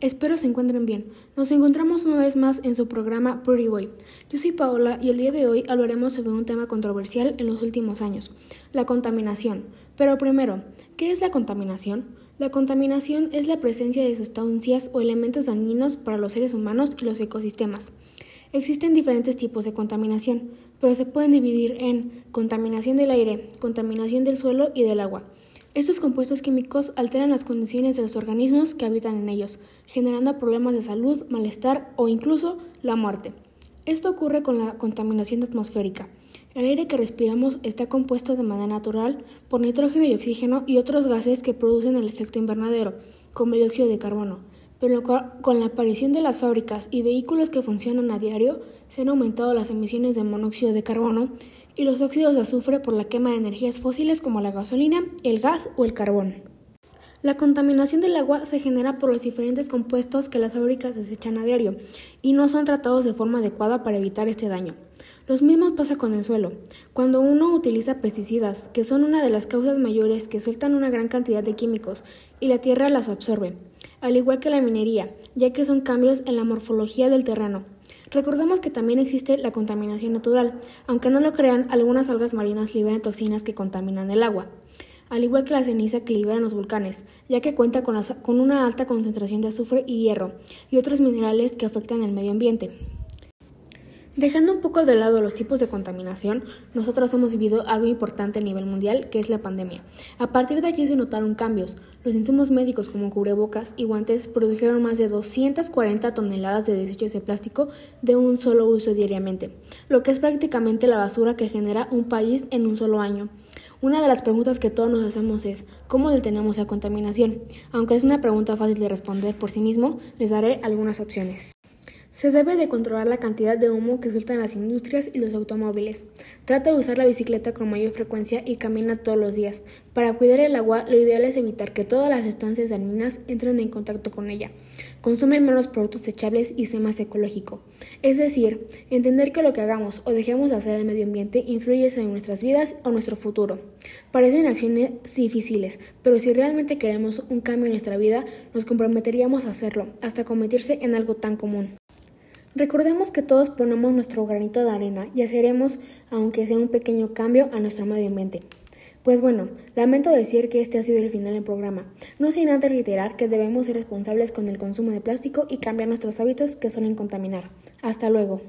espero se encuentren bien. Nos encontramos una vez más en su programa Pretty Boy. Yo soy Paola y el día de hoy hablaremos sobre un tema controversial en los últimos años, la contaminación. Pero primero, ¿qué es la contaminación? La contaminación es la presencia de sustancias o elementos dañinos para los seres humanos y los ecosistemas. Existen diferentes tipos de contaminación, pero se pueden dividir en contaminación del aire, contaminación del suelo y del agua. Estos compuestos químicos alteran las condiciones de los organismos que habitan en ellos, generando problemas de salud, malestar o incluso la muerte. Esto ocurre con la contaminación atmosférica. El aire que respiramos está compuesto de manera natural por nitrógeno y oxígeno y otros gases que producen el efecto invernadero, como el dióxido de carbono. Pero con la aparición de las fábricas y vehículos que funcionan a diario, se han aumentado las emisiones de monóxido de carbono y los óxidos de azufre por la quema de energías fósiles como la gasolina, el gas o el carbón. La contaminación del agua se genera por los diferentes compuestos que las fábricas desechan a diario y no son tratados de forma adecuada para evitar este daño. Lo mismo pasa con el suelo. Cuando uno utiliza pesticidas, que son una de las causas mayores que sueltan una gran cantidad de químicos, y la tierra las absorbe, al igual que la minería, ya que son cambios en la morfología del terreno, Recordemos que también existe la contaminación natural. Aunque no lo crean, algunas algas marinas liberan toxinas que contaminan el agua, al igual que la ceniza que liberan los volcanes, ya que cuenta con, con una alta concentración de azufre y hierro y otros minerales que afectan el medio ambiente. Dejando un poco de lado los tipos de contaminación, nosotros hemos vivido algo importante a nivel mundial, que es la pandemia. A partir de aquí se notaron cambios. Los insumos médicos como cubrebocas y guantes produjeron más de 240 toneladas de desechos de plástico de un solo uso diariamente, lo que es prácticamente la basura que genera un país en un solo año. Una de las preguntas que todos nos hacemos es, ¿cómo detenemos la contaminación? Aunque es una pregunta fácil de responder por sí mismo, les daré algunas opciones. Se debe de controlar la cantidad de humo que sueltan las industrias y los automóviles. Trata de usar la bicicleta con mayor frecuencia y camina todos los días. Para cuidar el agua, lo ideal es evitar que todas las sustancias dañinas entren en contacto con ella. Consume menos productos desechables y sé más ecológico. Es decir, entender que lo que hagamos o dejemos de hacer al medio ambiente influye en nuestras vidas o nuestro futuro. Parecen acciones difíciles, pero si realmente queremos un cambio en nuestra vida, nos comprometeríamos a hacerlo, hasta convertirse en algo tan común. Recordemos que todos ponemos nuestro granito de arena y haceremos, aunque sea un pequeño cambio, a nuestro medio ambiente. Pues bueno, lamento decir que este ha sido el final del programa, no sin antes reiterar que debemos ser responsables con el consumo de plástico y cambiar nuestros hábitos que suelen contaminar. Hasta luego.